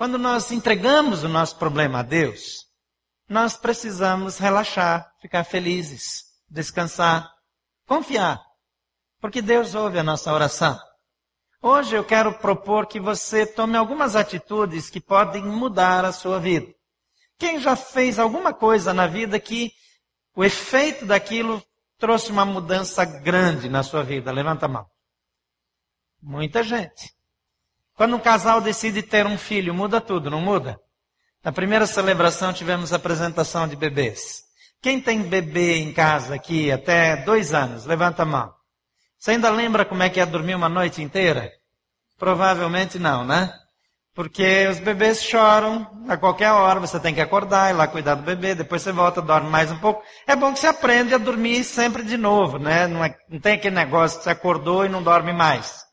Quando nós entregamos o nosso problema a Deus, nós precisamos relaxar, ficar felizes, descansar, confiar, porque Deus ouve a nossa oração. Hoje eu quero propor que você tome algumas atitudes que podem mudar a sua vida. Quem já fez alguma coisa na vida que o efeito daquilo trouxe uma mudança grande na sua vida? Levanta a mão. Muita gente. Quando um casal decide ter um filho, muda tudo, não muda? Na primeira celebração tivemos apresentação de bebês. Quem tem bebê em casa aqui até dois anos, levanta a mão. Você ainda lembra como é que é dormir uma noite inteira? Provavelmente não, né? Porque os bebês choram a qualquer hora, você tem que acordar, ir lá cuidar do bebê, depois você volta, dorme mais um pouco. É bom que você aprende a dormir sempre de novo, né? Não, é, não tem aquele negócio que você acordou e não dorme mais.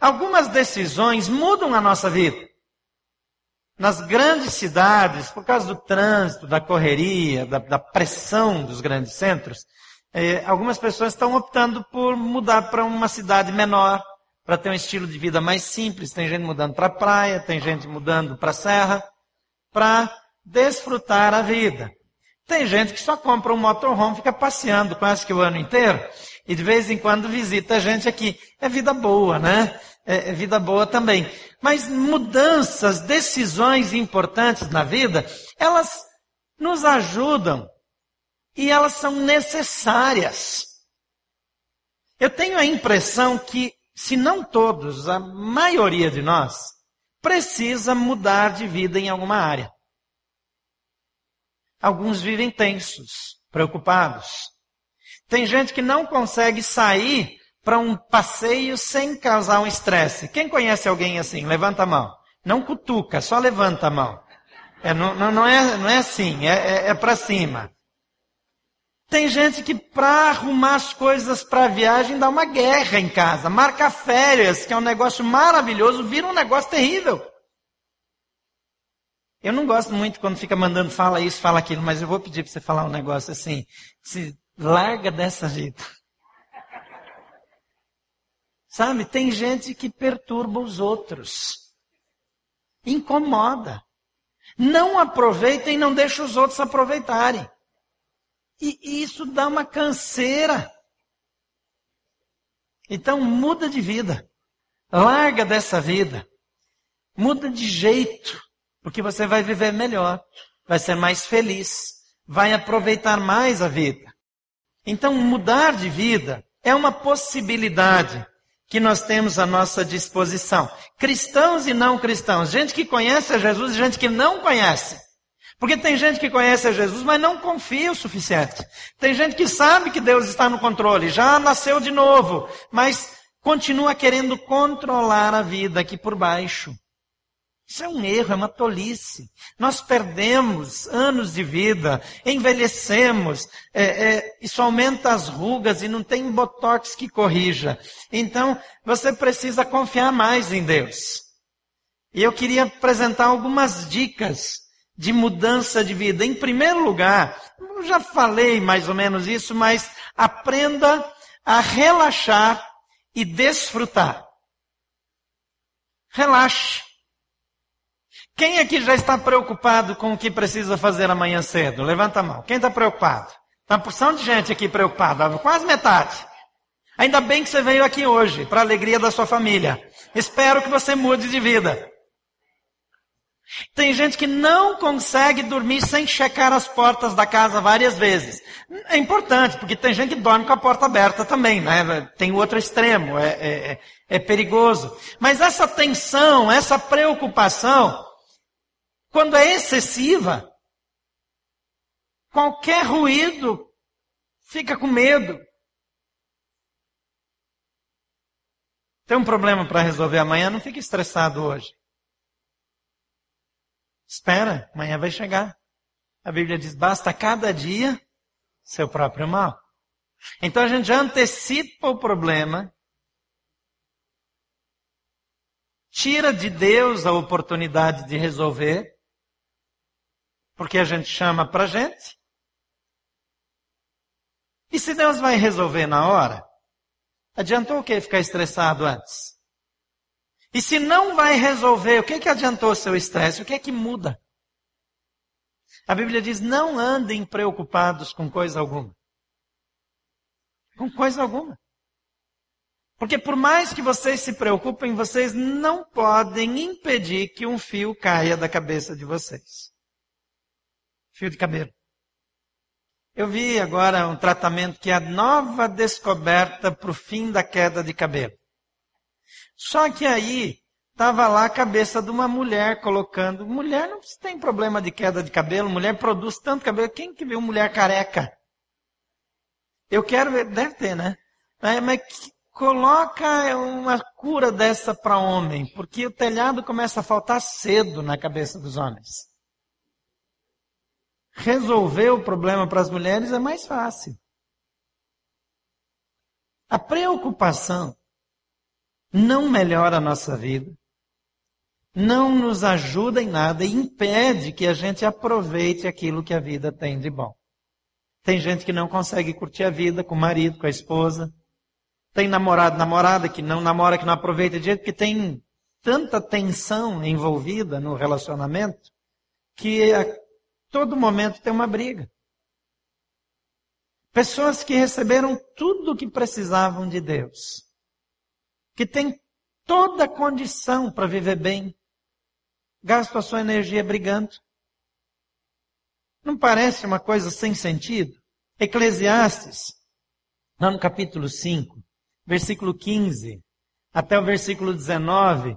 Algumas decisões mudam a nossa vida. Nas grandes cidades, por causa do trânsito, da correria, da, da pressão dos grandes centros, eh, algumas pessoas estão optando por mudar para uma cidade menor, para ter um estilo de vida mais simples. Tem gente mudando para a praia, tem gente mudando para a serra, para desfrutar a vida. Tem gente que só compra um motorhome, fica passeando quase que o ano inteiro, e de vez em quando visita a gente aqui. É vida boa, né? É, é vida boa também. Mas mudanças, decisões importantes na vida, elas nos ajudam e elas são necessárias. Eu tenho a impressão que, se não todos, a maioria de nós, precisa mudar de vida em alguma área. Alguns vivem tensos, preocupados. Tem gente que não consegue sair para um passeio sem causar um estresse. Quem conhece alguém assim? Levanta a mão. Não cutuca, só levanta a mão. É, não, não, é, não é assim, é, é, é para cima. Tem gente que para arrumar as coisas para a viagem dá uma guerra em casa. Marca férias, que é um negócio maravilhoso, vira um negócio terrível. Eu não gosto muito quando fica mandando fala isso, fala aquilo, mas eu vou pedir para você falar um negócio assim. Se larga dessa vida. Sabe, tem gente que perturba os outros. Incomoda. Não aproveita e não deixa os outros aproveitarem. E isso dá uma canseira. Então muda de vida. Larga dessa vida. Muda de jeito. Porque você vai viver melhor. Vai ser mais feliz. Vai aproveitar mais a vida. Então mudar de vida é uma possibilidade que nós temos à nossa disposição. Cristãos e não cristãos, gente que conhece a Jesus e gente que não conhece. Porque tem gente que conhece a Jesus, mas não confia o suficiente. Tem gente que sabe que Deus está no controle, já nasceu de novo, mas continua querendo controlar a vida aqui por baixo. Isso é um erro, é uma tolice. Nós perdemos anos de vida, envelhecemos, é, é, isso aumenta as rugas e não tem botox que corrija. Então, você precisa confiar mais em Deus. E eu queria apresentar algumas dicas de mudança de vida. Em primeiro lugar, eu já falei mais ou menos isso, mas aprenda a relaxar e desfrutar. Relaxe. Quem aqui já está preocupado com o que precisa fazer amanhã cedo? Levanta a mão. Quem está preocupado? Está uma porção de gente aqui preocupada, quase metade. Ainda bem que você veio aqui hoje, para a alegria da sua família. Espero que você mude de vida. Tem gente que não consegue dormir sem checar as portas da casa várias vezes. É importante, porque tem gente que dorme com a porta aberta também, né? Tem o outro extremo, é, é, é, é perigoso. Mas essa tensão, essa preocupação, quando é excessiva, qualquer ruído fica com medo. Tem um problema para resolver amanhã, não fique estressado hoje. Espera, amanhã vai chegar. A Bíblia diz: basta cada dia seu próprio mal. Então a gente já antecipa o problema tira de Deus a oportunidade de resolver porque a gente chama para gente. E se Deus vai resolver na hora, adiantou o que ficar estressado antes? E se não vai resolver, o que, que adiantou seu estresse? O que é que muda? A Bíblia diz: não andem preocupados com coisa alguma. Com coisa alguma. Porque por mais que vocês se preocupem, vocês não podem impedir que um fio caia da cabeça de vocês. Fio de cabelo. Eu vi agora um tratamento que é a nova descoberta para o fim da queda de cabelo. Só que aí estava lá a cabeça de uma mulher colocando. Mulher não tem problema de queda de cabelo, mulher produz tanto cabelo. Quem que viu mulher careca? Eu quero ver, deve ter, né? Mas coloca uma cura dessa para homem, porque o telhado começa a faltar cedo na cabeça dos homens. Resolver o problema para as mulheres é mais fácil. A preocupação não melhora a nossa vida, não nos ajuda em nada e impede que a gente aproveite aquilo que a vida tem de bom. Tem gente que não consegue curtir a vida com o marido, com a esposa, tem namorado, namorada que não namora, que não aproveita de jeito, porque tem tanta tensão envolvida no relacionamento que todo momento tem uma briga. Pessoas que receberam tudo o que precisavam de Deus, que têm toda a condição para viver bem, gastam a sua energia brigando. Não parece uma coisa sem sentido? Eclesiastes, lá no capítulo 5, versículo 15 até o versículo 19.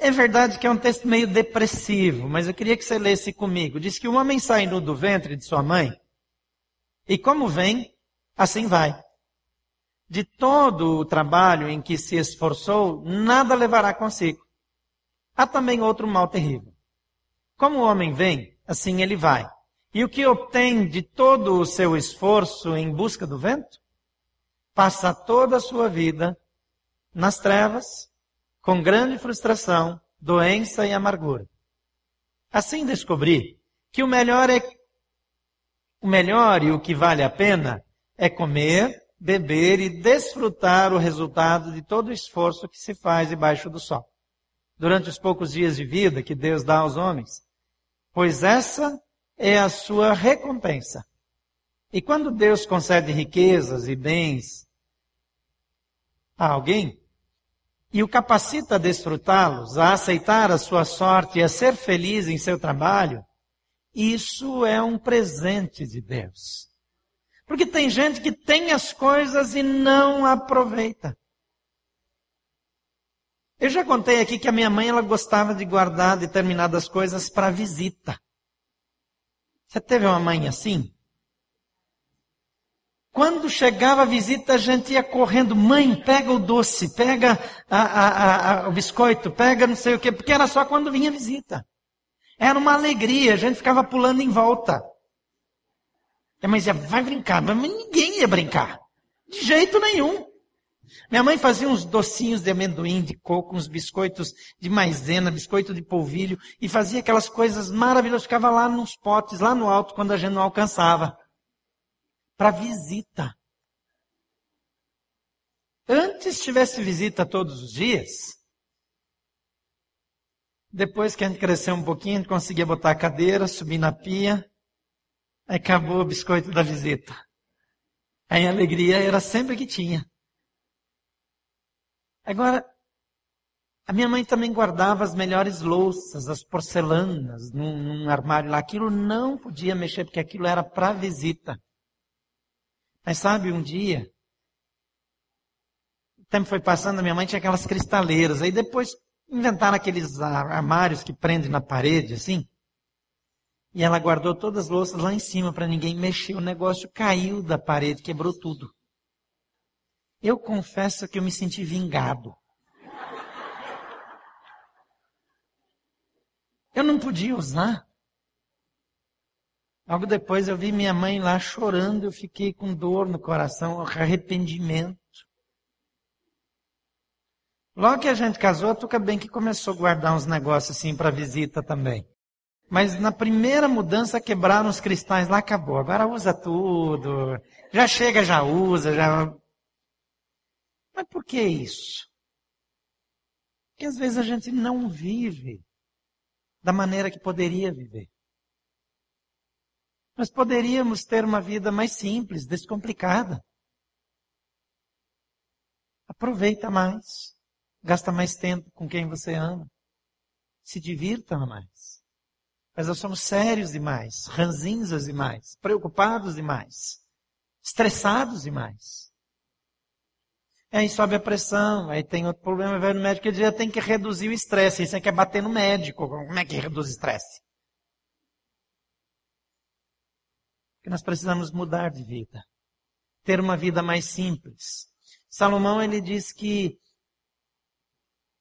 É verdade que é um texto meio depressivo, mas eu queria que você lesse comigo. Diz que o homem sai do ventre de sua mãe, e como vem, assim vai. De todo o trabalho em que se esforçou, nada levará consigo. Há também outro mal terrível. Como o homem vem, assim ele vai. E o que obtém de todo o seu esforço em busca do vento? passa toda a sua vida nas trevas, com grande frustração, doença e amargura. Assim descobri que o melhor é o melhor e o que vale a pena é comer, beber e desfrutar o resultado de todo o esforço que se faz debaixo do sol. Durante os poucos dias de vida que Deus dá aos homens, pois essa é a sua recompensa. E quando Deus concede riquezas e bens a alguém e o capacita a desfrutá-los, a aceitar a sua sorte e a ser feliz em seu trabalho, isso é um presente de Deus. Porque tem gente que tem as coisas e não aproveita. Eu já contei aqui que a minha mãe ela gostava de guardar determinadas coisas para visita. Você teve uma mãe assim? Quando chegava a visita, a gente ia correndo, mãe, pega o doce, pega a, a, a, o biscoito, pega não sei o quê, porque era só quando vinha visita. Era uma alegria, a gente ficava pulando em volta. E a mãe dizia, vai brincar, mas ninguém ia brincar. De jeito nenhum. Minha mãe fazia uns docinhos de amendoim, de coco, uns biscoitos de maisena, biscoito de polvilho, e fazia aquelas coisas maravilhosas, ficava lá nos potes, lá no alto, quando a gente não alcançava para visita. Antes tivesse visita todos os dias, depois que a gente cresceu um pouquinho, a gente conseguia botar a cadeira, subir na pia, aí acabou o biscoito da visita. Aí a alegria era sempre que tinha. Agora, a minha mãe também guardava as melhores louças, as porcelanas, num, num armário lá. Aquilo não podia mexer, porque aquilo era para visita. Mas sabe, um dia, o tempo foi passando, a minha mãe tinha aquelas cristaleiras. Aí depois inventaram aqueles armários que prendem na parede, assim. E ela guardou todas as louças lá em cima para ninguém mexer. O negócio caiu da parede, quebrou tudo. Eu confesso que eu me senti vingado. Eu não podia usar. Logo depois eu vi minha mãe lá chorando, eu fiquei com dor no coração, arrependimento. Logo que a gente casou, a Tuca bem que começou a guardar uns negócios assim para visita também. Mas na primeira mudança quebraram os cristais lá, acabou. Agora usa tudo. Já chega, já usa, já. Mas por que isso? que às vezes a gente não vive da maneira que poderia viver. Nós poderíamos ter uma vida mais simples, descomplicada. Aproveita mais. Gasta mais tempo com quem você ama. Se divirta mais. Mas nós somos sérios demais, ranzinzas demais, preocupados demais, estressados demais. Aí sobe a pressão, aí tem outro problema, vai no médico e diz, tem que reduzir o estresse. Aí você quer bater no médico. Como é que reduz o estresse? Porque nós precisamos mudar de vida. Ter uma vida mais simples. Salomão, ele diz que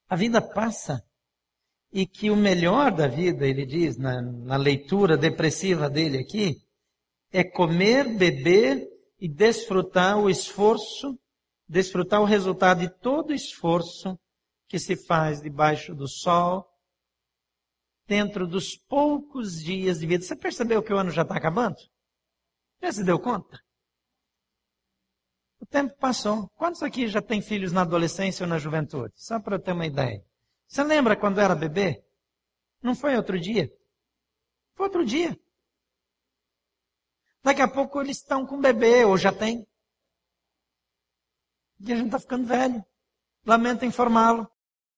a vida passa e que o melhor da vida, ele diz na, na leitura depressiva dele aqui, é comer, beber e desfrutar o esforço desfrutar o resultado de todo o esforço que se faz debaixo do sol, dentro dos poucos dias de vida. Você percebeu que o ano já está acabando? Já se deu conta? O tempo passou. Quantos aqui já têm filhos na adolescência ou na juventude? Só para eu ter uma ideia. Você lembra quando era bebê? Não foi outro dia? Foi outro dia. Daqui a pouco eles estão com bebê, ou já tem. E a gente está ficando velho. Lamento informá-lo.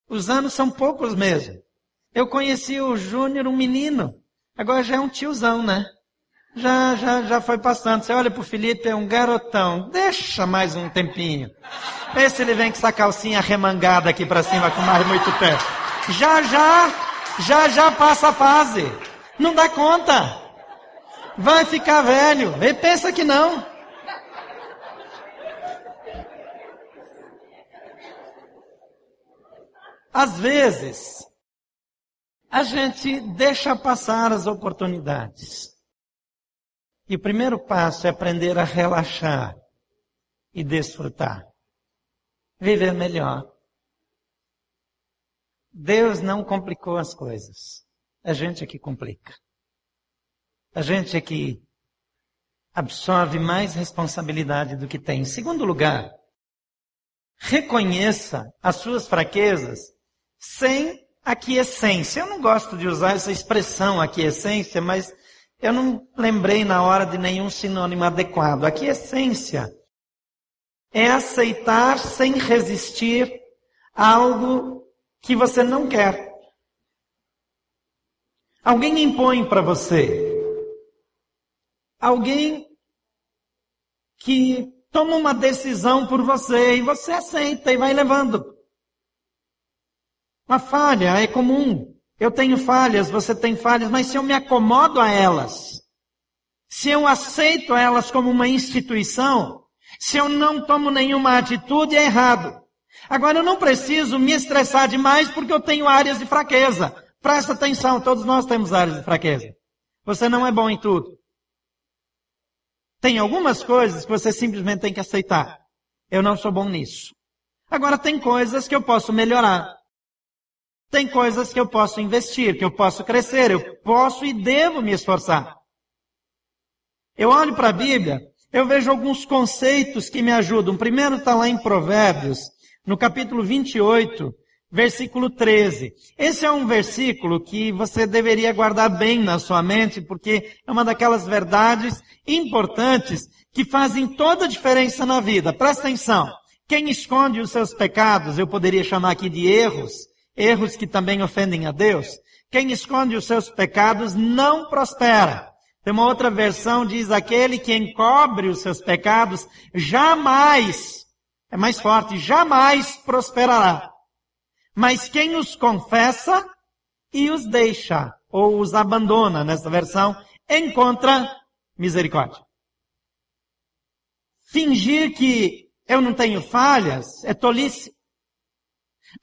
Os anos são poucos mesmo. Eu conheci o Júnior, um menino. Agora já é um tiozão, né? Já, já, já foi passando. Você olha pro Felipe, é um garotão. Deixa mais um tempinho. Vê se ele vem com essa calcinha remangada aqui para cima com mais muito tempo. Já, já, já, já passa a fase. Não dá conta. Vai ficar velho. Ele pensa que não. Às vezes, a gente deixa passar as oportunidades. E o primeiro passo é aprender a relaxar e desfrutar. Viver melhor. Deus não complicou as coisas. A gente é que complica. A gente é que absorve mais responsabilidade do que tem. Em segundo lugar, reconheça as suas fraquezas sem aquiescência. Eu não gosto de usar essa expressão aquiescência, mas eu não lembrei na hora de nenhum sinônimo adequado. Aquiescência é aceitar sem resistir algo que você não quer. Alguém impõe para você. Alguém que toma uma decisão por você e você aceita e vai levando. Uma falha é comum. Eu tenho falhas, você tem falhas, mas se eu me acomodo a elas, se eu aceito elas como uma instituição, se eu não tomo nenhuma atitude, é errado. Agora, eu não preciso me estressar demais porque eu tenho áreas de fraqueza. Presta atenção, todos nós temos áreas de fraqueza. Você não é bom em tudo. Tem algumas coisas que você simplesmente tem que aceitar. Eu não sou bom nisso. Agora, tem coisas que eu posso melhorar. Tem coisas que eu posso investir, que eu posso crescer, eu posso e devo me esforçar. Eu olho para a Bíblia, eu vejo alguns conceitos que me ajudam. O primeiro está lá em Provérbios, no capítulo 28, versículo 13. Esse é um versículo que você deveria guardar bem na sua mente, porque é uma daquelas verdades importantes que fazem toda a diferença na vida. Presta atenção. Quem esconde os seus pecados, eu poderia chamar aqui de erros, erros que também ofendem a Deus. Quem esconde os seus pecados não prospera. Tem uma outra versão diz aquele que encobre os seus pecados jamais, é mais forte, jamais prosperará. Mas quem os confessa e os deixa, ou os abandona, nessa versão, encontra misericórdia. Fingir que eu não tenho falhas é tolice.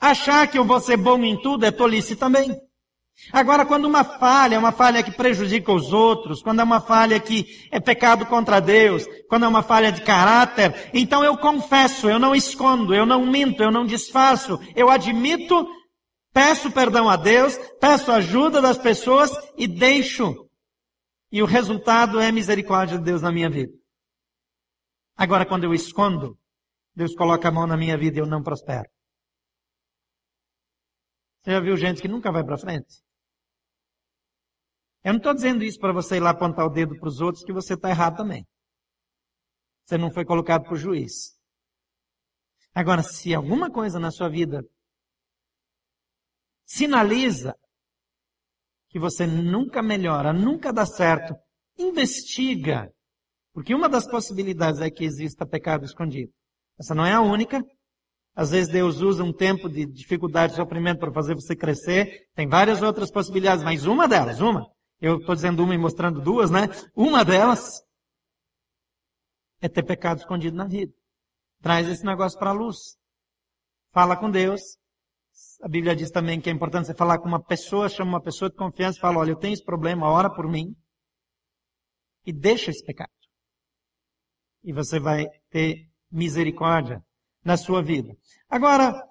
Achar que eu vou ser bom em tudo é tolice também. Agora, quando uma falha é uma falha que prejudica os outros, quando é uma falha que é pecado contra Deus, quando é uma falha de caráter, então eu confesso, eu não escondo, eu não minto, eu não disfarço, eu admito, peço perdão a Deus, peço ajuda das pessoas e deixo. E o resultado é misericórdia de Deus na minha vida. Agora, quando eu escondo, Deus coloca a mão na minha vida e eu não prospero. Você já viu gente que nunca vai para frente? Eu não estou dizendo isso para você ir lá apontar o dedo para os outros que você está errado também. Você não foi colocado por juiz. Agora, se alguma coisa na sua vida sinaliza que você nunca melhora, nunca dá certo, investiga. Porque uma das possibilidades é que exista pecado escondido. Essa não é a única. Às vezes Deus usa um tempo de dificuldade sofrimento para fazer você crescer. Tem várias outras possibilidades, mas uma delas, uma, eu estou dizendo uma e mostrando duas, né? Uma delas é ter pecado escondido na vida. Traz esse negócio para a luz. Fala com Deus. A Bíblia diz também que é importante você falar com uma pessoa, chama uma pessoa de confiança e fala, olha, eu tenho esse problema, ora por mim. E deixa esse pecado. E você vai ter misericórdia na sua vida. Agora,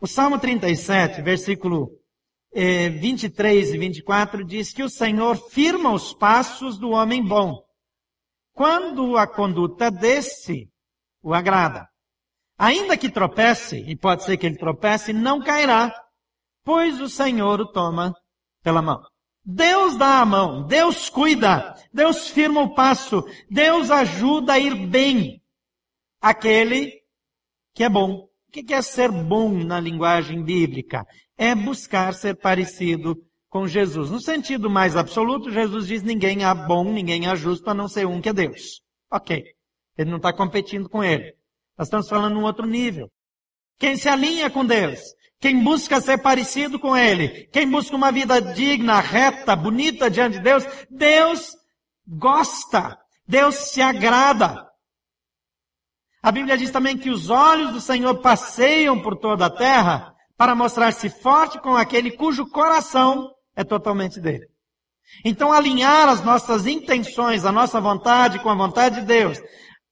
o Salmo 37, versículo 23 e 24 diz que o Senhor firma os passos do homem bom. Quando a conduta desse o agrada. Ainda que tropece, e pode ser que ele tropece, não cairá, pois o Senhor o toma pela mão. Deus dá a mão, Deus cuida, Deus firma o passo, Deus ajuda a ir bem aquele que é bom. O que é ser bom na linguagem bíblica? É buscar ser parecido com Jesus. No sentido mais absoluto, Jesus diz ninguém é bom, ninguém é justo a não ser um que é Deus. Ok. Ele não está competindo com ele. Nós estamos falando num outro nível. Quem se alinha com Deus, quem busca ser parecido com Ele, quem busca uma vida digna, reta, bonita diante de Deus, Deus gosta, Deus se agrada. A Bíblia diz também que os olhos do Senhor passeiam por toda a terra para mostrar-se forte com aquele cujo coração é totalmente dele. Então, alinhar as nossas intenções, a nossa vontade com a vontade de Deus,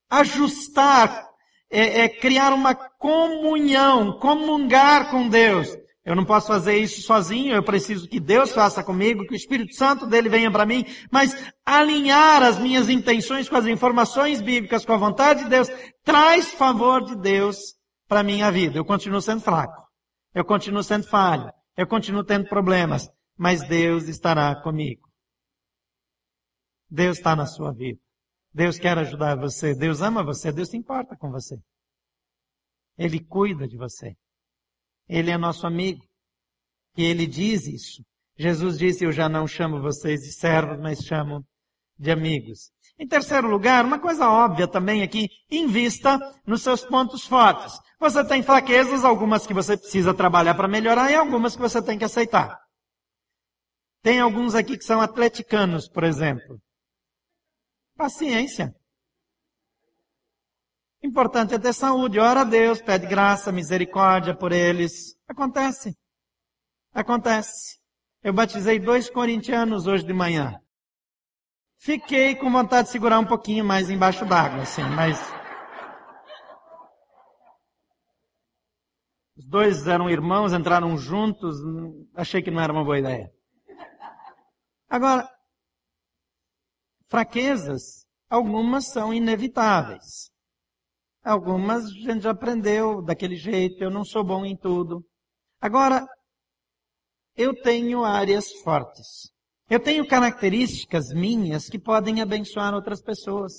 ajustar, é, é criar uma comunhão, comungar com Deus, eu não posso fazer isso sozinho, eu preciso que Deus faça comigo, que o Espírito Santo dele venha para mim, mas alinhar as minhas intenções com as informações bíblicas, com a vontade de Deus, traz favor de Deus para a minha vida. Eu continuo sendo fraco, eu continuo sendo falho, eu continuo tendo problemas, mas Deus estará comigo. Deus está na sua vida. Deus quer ajudar você, Deus ama você, Deus se importa com você. Ele cuida de você. Ele é nosso amigo. E ele diz isso. Jesus disse: Eu já não chamo vocês de servos, mas chamo de amigos. Em terceiro lugar, uma coisa óbvia também aqui, invista nos seus pontos fortes. Você tem fraquezas, algumas que você precisa trabalhar para melhorar e algumas que você tem que aceitar. Tem alguns aqui que são atleticanos, por exemplo. Paciência. Importante é ter saúde. Ora a Deus, pede graça, misericórdia por eles. Acontece. Acontece. Eu batizei dois corintianos hoje de manhã. Fiquei com vontade de segurar um pouquinho mais embaixo d'água, assim, mas. Os dois eram irmãos, entraram juntos, achei que não era uma boa ideia. Agora, fraquezas, algumas são inevitáveis. Algumas a gente já aprendeu daquele jeito, eu não sou bom em tudo. Agora, eu tenho áreas fortes. Eu tenho características minhas que podem abençoar outras pessoas,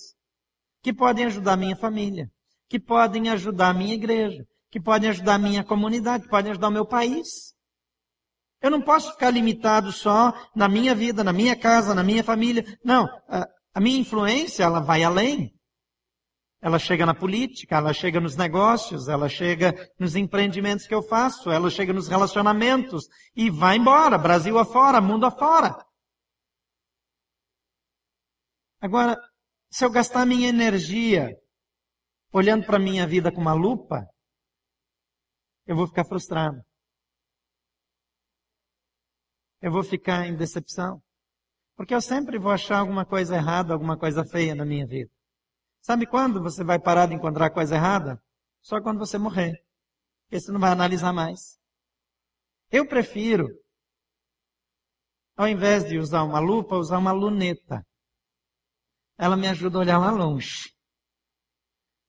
que podem ajudar minha família, que podem ajudar minha igreja, que podem ajudar minha comunidade, que podem ajudar o meu país. Eu não posso ficar limitado só na minha vida, na minha casa, na minha família. Não, a minha influência ela vai além. Ela chega na política, ela chega nos negócios, ela chega nos empreendimentos que eu faço, ela chega nos relacionamentos e vai embora, Brasil afora, mundo afora. Agora, se eu gastar minha energia olhando para a minha vida com uma lupa, eu vou ficar frustrado. Eu vou ficar em decepção. Porque eu sempre vou achar alguma coisa errada, alguma coisa feia na minha vida. Sabe quando você vai parar de encontrar coisa errada? Só quando você morrer. Porque você não vai analisar mais. Eu prefiro, ao invés de usar uma lupa, usar uma luneta. Ela me ajuda a olhar lá longe.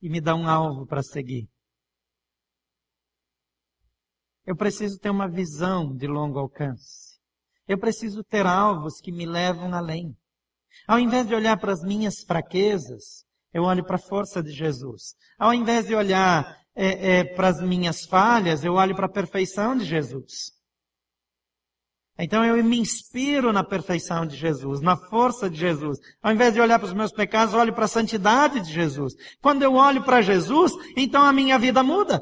E me dá um alvo para seguir. Eu preciso ter uma visão de longo alcance. Eu preciso ter alvos que me levam além. Ao invés de olhar para as minhas fraquezas, eu olho para a força de Jesus. Ao invés de olhar é, é, para as minhas falhas, eu olho para a perfeição de Jesus. Então eu me inspiro na perfeição de Jesus, na força de Jesus. Ao invés de olhar para os meus pecados, olho para a santidade de Jesus. Quando eu olho para Jesus, então a minha vida muda.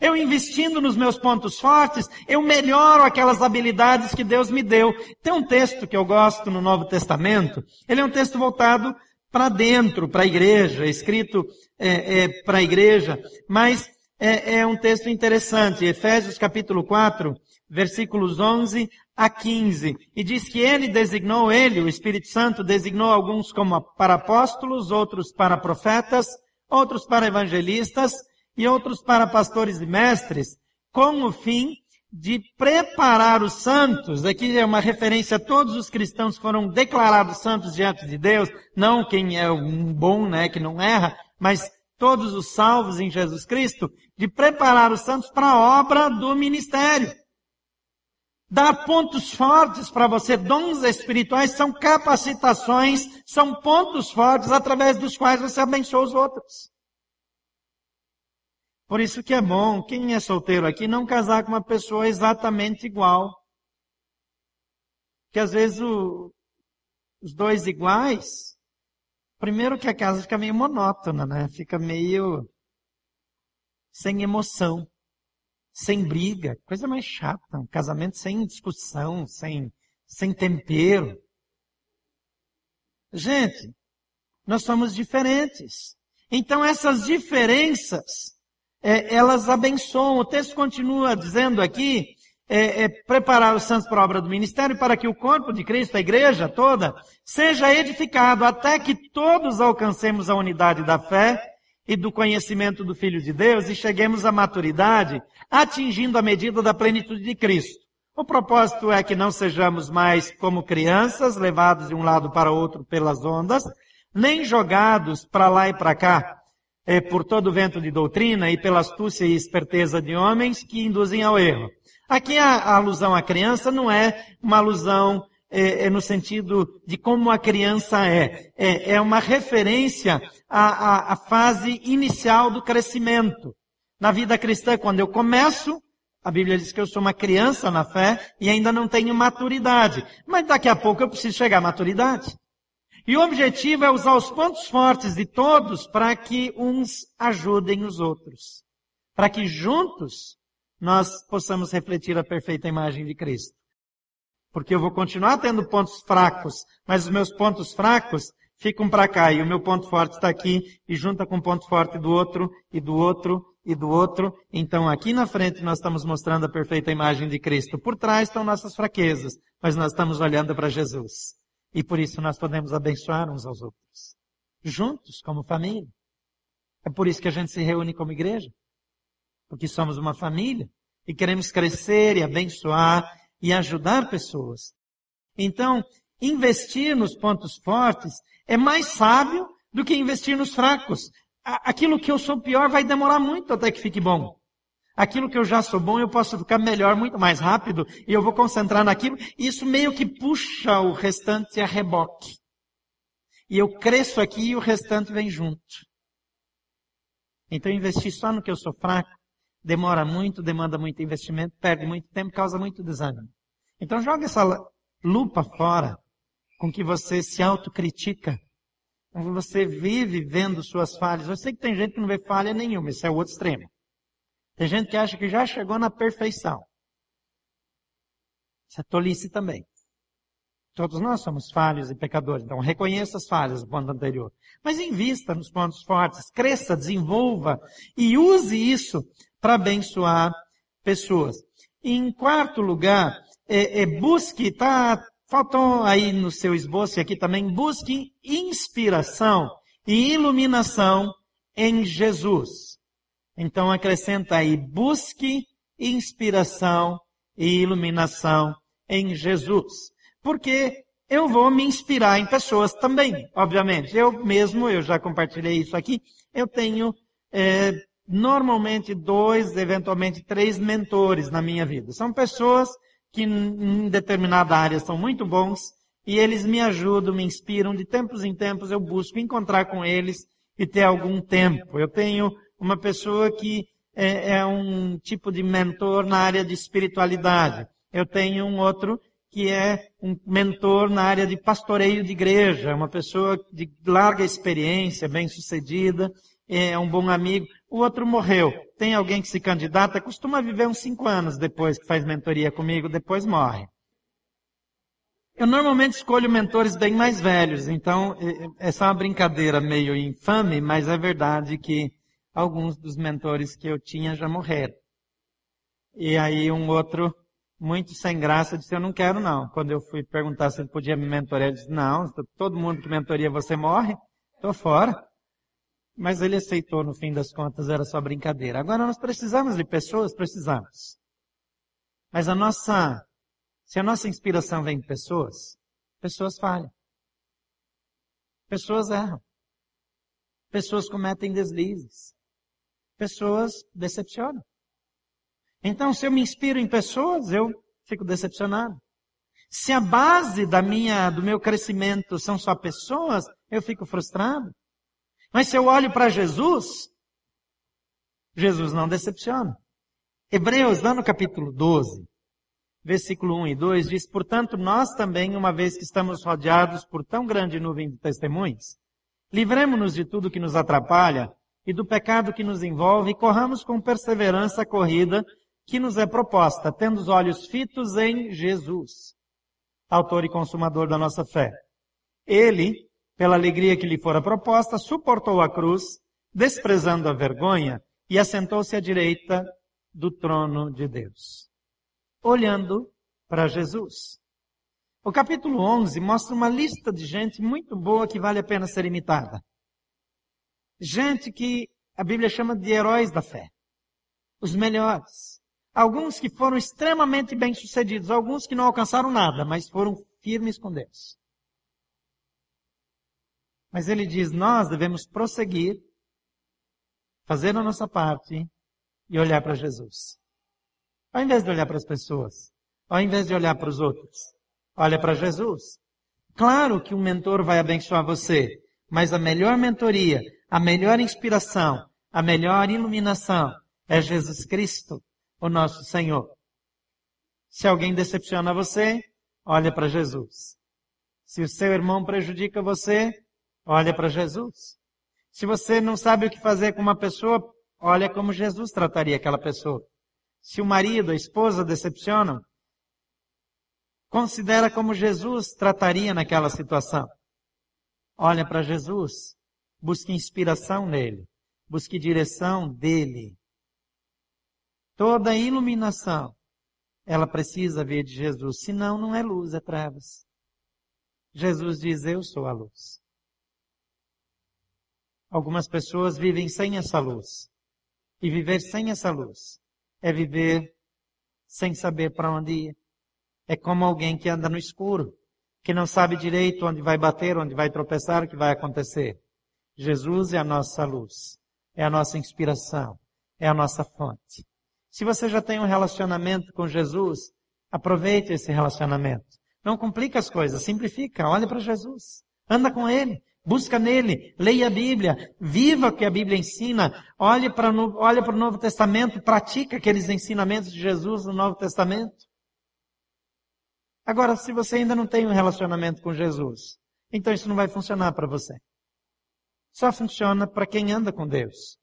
Eu investindo nos meus pontos fortes, eu melhoro aquelas habilidades que Deus me deu. Tem um texto que eu gosto no Novo Testamento. Ele é um texto voltado para dentro, para a igreja, escrito é, é, para a igreja, mas é, é um texto interessante. Efésios capítulo 4, versículos 11 a 15. E diz que ele designou, ele, o Espírito Santo, designou alguns como para apóstolos, outros para profetas, outros para evangelistas e outros para pastores e mestres, com o fim de preparar os santos, aqui é uma referência a todos os cristãos que foram declarados santos diante de Deus, não quem é um bom, né, que não erra, mas todos os salvos em Jesus Cristo, de preparar os santos para a obra do ministério. Dar pontos fortes para você, dons espirituais são capacitações, são pontos fortes através dos quais você abençoa os outros. Por isso que é bom, quem é solteiro aqui, não casar com uma pessoa exatamente igual. Que às vezes o, os dois iguais, primeiro que a casa fica meio monótona, né? Fica meio sem emoção, sem briga, coisa mais chata, um casamento sem discussão, sem, sem tempero. Gente, nós somos diferentes. Então essas diferenças é, elas abençoam. O texto continua dizendo aqui, é, é, preparar os santos para a obra do ministério para que o corpo de Cristo, a igreja toda, seja edificado até que todos alcancemos a unidade da fé e do conhecimento do Filho de Deus e cheguemos à maturidade, atingindo a medida da plenitude de Cristo. O propósito é que não sejamos mais como crianças, levados de um lado para outro pelas ondas, nem jogados para lá e para cá, é, por todo vento de doutrina e pela astúcia e esperteza de homens que induzem ao erro. Aqui a, a alusão à criança não é uma alusão é, é no sentido de como a criança é. É, é uma referência à, à, à fase inicial do crescimento. Na vida cristã, quando eu começo, a Bíblia diz que eu sou uma criança na fé e ainda não tenho maturidade. Mas daqui a pouco eu preciso chegar à maturidade. E o objetivo é usar os pontos fortes de todos para que uns ajudem os outros. Para que juntos nós possamos refletir a perfeita imagem de Cristo. Porque eu vou continuar tendo pontos fracos, mas os meus pontos fracos ficam para cá e o meu ponto forte está aqui e junta com o ponto forte do outro e do outro e do outro. Então aqui na frente nós estamos mostrando a perfeita imagem de Cristo. Por trás estão nossas fraquezas, mas nós estamos olhando para Jesus. E por isso nós podemos abençoar uns aos outros. Juntos, como família. É por isso que a gente se reúne como igreja. Porque somos uma família e queremos crescer e abençoar e ajudar pessoas. Então, investir nos pontos fortes é mais sábio do que investir nos fracos. Aquilo que eu sou pior vai demorar muito até que fique bom. Aquilo que eu já sou bom, eu posso ficar melhor muito mais rápido e eu vou concentrar naquilo. Isso meio que puxa o restante a reboque. E eu cresço aqui e o restante vem junto. Então investir só no que eu sou fraco demora muito, demanda muito investimento, perde muito tempo, causa muito desânimo. Então joga essa lupa fora com que você se autocritica. Você vive vendo suas falhas. Eu sei que tem gente que não vê falha nenhuma, esse é o outro extremo. Tem gente que acha que já chegou na perfeição. Isso é tolice também. Todos nós somos falhos e pecadores, então reconheça as falhas do ponto anterior. Mas invista nos pontos fortes, cresça, desenvolva e use isso para abençoar pessoas. em quarto lugar, é, é, busque, tá, faltou aí no seu esboço e aqui também, busque inspiração e iluminação em Jesus. Então acrescenta aí, busque inspiração e iluminação em Jesus. Porque eu vou me inspirar em pessoas também, obviamente. Eu mesmo, eu já compartilhei isso aqui, eu tenho é, normalmente dois, eventualmente três mentores na minha vida. São pessoas que em determinada área são muito bons e eles me ajudam, me inspiram. De tempos em tempos eu busco encontrar com eles e ter algum tempo. Eu tenho uma pessoa que é, é um tipo de mentor na área de espiritualidade. Eu tenho um outro que é um mentor na área de pastoreio de igreja, uma pessoa de larga experiência, bem sucedida, é um bom amigo. O outro morreu. Tem alguém que se candidata, costuma viver uns cinco anos depois que faz mentoria comigo, depois morre. Eu normalmente escolho mentores bem mais velhos, então essa é uma brincadeira meio infame, mas é verdade que alguns dos mentores que eu tinha já morreram. E aí um outro muito sem graça, disse, eu não quero não. Quando eu fui perguntar se ele podia me mentorar, ele disse, não, todo mundo que mentoria você morre, estou fora. Mas ele aceitou, no fim das contas, era só brincadeira. Agora nós precisamos de pessoas, precisamos. Mas a nossa, se a nossa inspiração vem de pessoas, pessoas falham. Pessoas erram. Pessoas cometem deslizes. Pessoas decepcionam. Então, se eu me inspiro em pessoas, eu fico decepcionado. Se a base da minha, do meu crescimento são só pessoas, eu fico frustrado. Mas se eu olho para Jesus, Jesus não decepciona. Hebreus, lá no capítulo 12, versículo 1 e 2, diz, portanto, nós também, uma vez que estamos rodeados por tão grande nuvem de testemunhas, livremos-nos de tudo que nos atrapalha e do pecado que nos envolve e corramos com perseverança a corrida que nos é proposta, tendo os olhos fitos em Jesus, autor e consumador da nossa fé. Ele, pela alegria que lhe fora proposta, suportou a cruz, desprezando a vergonha, e assentou-se à direita do trono de Deus. Olhando para Jesus. O capítulo 11 mostra uma lista de gente muito boa que vale a pena ser imitada. Gente que a Bíblia chama de heróis da fé. Os melhores. Alguns que foram extremamente bem-sucedidos, alguns que não alcançaram nada, mas foram firmes com Deus. Mas ele diz: nós devemos prosseguir, fazer a nossa parte e olhar para Jesus. Ao invés de olhar para as pessoas, ao invés de olhar para os outros, olha para Jesus. Claro que um mentor vai abençoar você, mas a melhor mentoria, a melhor inspiração, a melhor iluminação é Jesus Cristo o nosso Senhor. Se alguém decepciona você, olha para Jesus. Se o seu irmão prejudica você, olha para Jesus. Se você não sabe o que fazer com uma pessoa, olha como Jesus trataria aquela pessoa. Se o marido, a esposa decepcionam, considera como Jesus trataria naquela situação. Olha para Jesus, busque inspiração nele, busque direção dele. Toda iluminação, ela precisa vir de Jesus, senão não é luz, é trevas. Jesus diz, eu sou a luz. Algumas pessoas vivem sem essa luz. E viver sem essa luz é viver sem saber para onde ir. É como alguém que anda no escuro, que não sabe direito onde vai bater, onde vai tropeçar, o que vai acontecer. Jesus é a nossa luz, é a nossa inspiração, é a nossa fonte. Se você já tem um relacionamento com Jesus, aproveite esse relacionamento. Não complica as coisas, simplifica, olhe para Jesus. Anda com Ele, busca nele, leia a Bíblia, viva o que a Bíblia ensina, olhe para, olhe para o Novo Testamento, pratica aqueles ensinamentos de Jesus no Novo Testamento. Agora, se você ainda não tem um relacionamento com Jesus, então isso não vai funcionar para você. Só funciona para quem anda com Deus.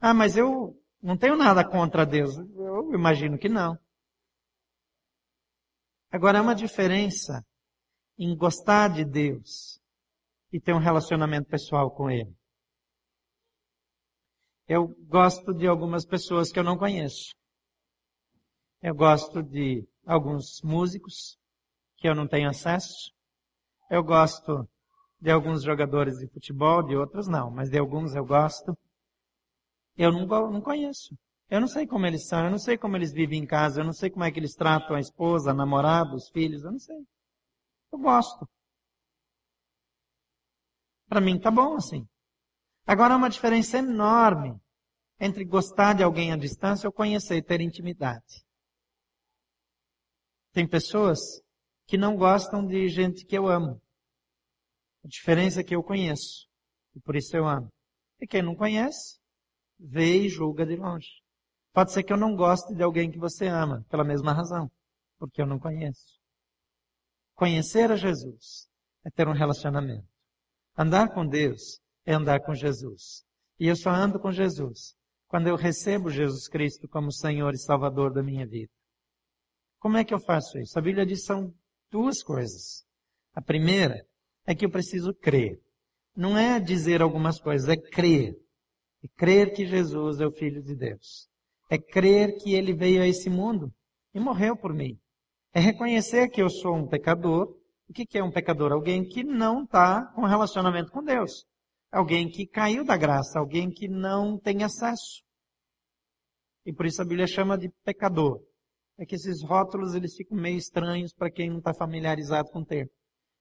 Ah, mas eu não tenho nada contra Deus. Eu imagino que não. Agora, há uma diferença em gostar de Deus e ter um relacionamento pessoal com Ele. Eu gosto de algumas pessoas que eu não conheço. Eu gosto de alguns músicos que eu não tenho acesso. Eu gosto de alguns jogadores de futebol, de outros não, mas de alguns eu gosto. Eu não, não conheço. Eu não sei como eles são, eu não sei como eles vivem em casa, eu não sei como é que eles tratam a esposa, a namorada, os filhos, eu não sei. Eu gosto. Para mim tá bom assim. Agora há uma diferença enorme entre gostar de alguém à distância ou conhecer e ter intimidade. Tem pessoas que não gostam de gente que eu amo. A diferença é que eu conheço. E por isso eu amo. E quem não conhece, vê e julga de longe. Pode ser que eu não goste de alguém que você ama, pela mesma razão. Porque eu não conheço. Conhecer a Jesus é ter um relacionamento. Andar com Deus é andar com Jesus. E eu só ando com Jesus quando eu recebo Jesus Cristo como Senhor e Salvador da minha vida. Como é que eu faço isso? A Bíblia diz são duas coisas. A primeira é que eu preciso crer. Não é dizer algumas coisas, é crer. É crer que Jesus é o Filho de Deus. É crer que Ele veio a esse mundo e morreu por mim. É reconhecer que eu sou um pecador. O que é um pecador? Alguém que não está com relacionamento com Deus. Alguém que caiu da graça, alguém que não tem acesso. E por isso a Bíblia chama de pecador. É que esses rótulos eles ficam meio estranhos para quem não está familiarizado com o termo.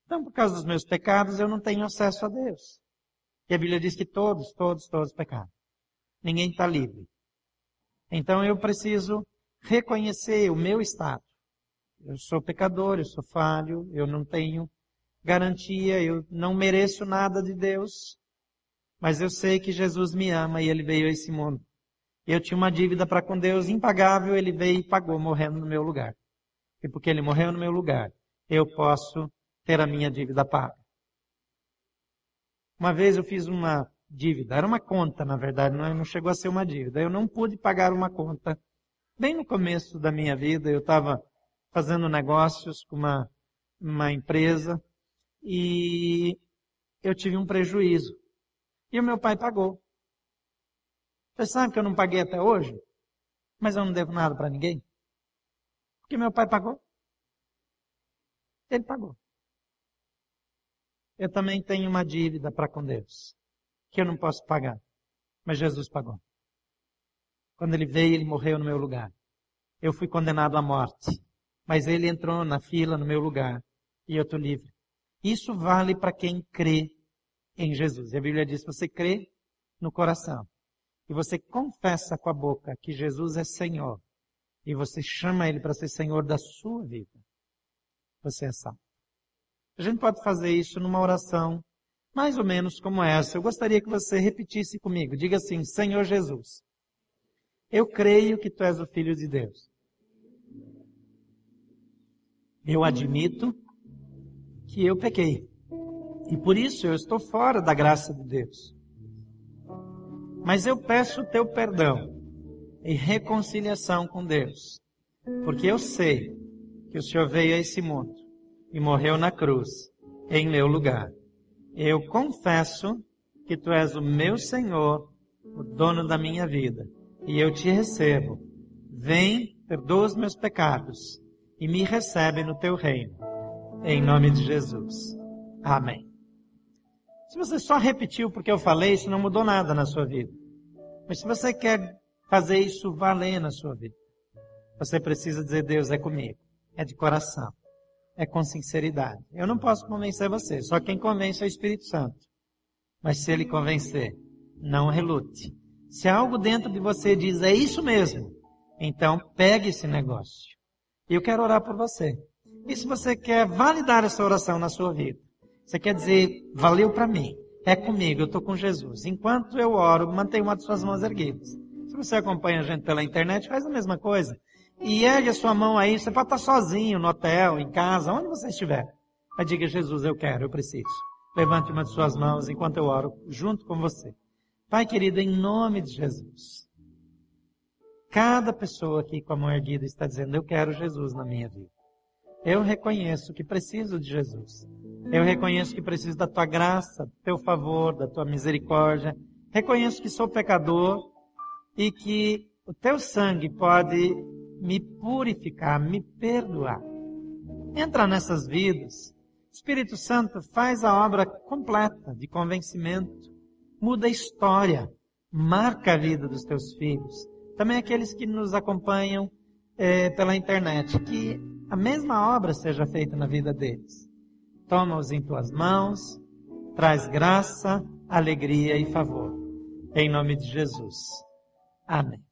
Então, por causa dos meus pecados, eu não tenho acesso a Deus. E a Bíblia diz que todos, todos, todos pecaram. Ninguém está livre. Então eu preciso reconhecer o meu estado. Eu sou pecador, eu sou falho, eu não tenho garantia, eu não mereço nada de Deus. Mas eu sei que Jesus me ama e ele veio a esse mundo eu tinha uma dívida para com Deus impagável, ele veio e pagou, morrendo no meu lugar. E porque ele morreu no meu lugar, eu posso ter a minha dívida paga. Uma vez eu fiz uma dívida, era uma conta, na verdade, não, não chegou a ser uma dívida. Eu não pude pagar uma conta. Bem no começo da minha vida, eu estava fazendo negócios com uma, uma empresa e eu tive um prejuízo. E o meu pai pagou. Você sabe que eu não paguei até hoje? Mas eu não devo nada para ninguém? Porque meu pai pagou. Ele pagou. Eu também tenho uma dívida para com Deus, que eu não posso pagar. Mas Jesus pagou. Quando ele veio, ele morreu no meu lugar. Eu fui condenado à morte. Mas ele entrou na fila no meu lugar. E eu estou livre. Isso vale para quem crê em Jesus. A Bíblia diz: você crê no coração e você confessa com a boca que Jesus é Senhor, e você chama Ele para ser Senhor da sua vida, você é salvo. A gente pode fazer isso numa oração mais ou menos como essa. Eu gostaria que você repetisse comigo. Diga assim: Senhor Jesus, eu creio que tu és o Filho de Deus. Eu admito que eu pequei. E por isso eu estou fora da graça de Deus. Mas eu peço o teu perdão e reconciliação com Deus, porque eu sei que o Senhor veio a esse mundo e morreu na cruz em meu lugar. Eu confesso que tu és o meu Senhor, o dono da minha vida, e eu te recebo. Vem, perdoa os meus pecados e me recebe no teu reino. Em nome de Jesus. Amém. Se você só repetiu porque eu falei, isso não mudou nada na sua vida. Mas se você quer fazer isso valer na sua vida, você precisa dizer: Deus é comigo. É de coração. É com sinceridade. Eu não posso convencer você, só quem convence é o Espírito Santo. Mas se ele convencer, não relute. Se algo dentro de você diz é isso mesmo, então pegue esse negócio. Eu quero orar por você. E se você quer validar essa oração na sua vida, você quer dizer, valeu para mim, é comigo, eu estou com Jesus. Enquanto eu oro, mantenha uma de suas mãos erguidas. Se você acompanha a gente pela internet, faz a mesma coisa. E ergue a sua mão aí, você pode estar sozinho, no hotel, em casa, onde você estiver. Mas diga, Jesus, eu quero, eu preciso. Levante uma de suas mãos enquanto eu oro junto com você. Pai querido, em nome de Jesus. Cada pessoa aqui com a mão erguida está dizendo, eu quero Jesus na minha vida. Eu reconheço que preciso de Jesus. Eu reconheço que preciso da tua graça, do teu favor, da tua misericórdia. Reconheço que sou pecador e que o teu sangue pode me purificar, me perdoar. Entra nessas vidas. Espírito Santo faz a obra completa de convencimento. Muda a história. Marca a vida dos teus filhos. Também aqueles que nos acompanham é, pela internet. Que a mesma obra seja feita na vida deles. Toma-os em tuas mãos, traz graça, alegria e favor. Em nome de Jesus. Amém.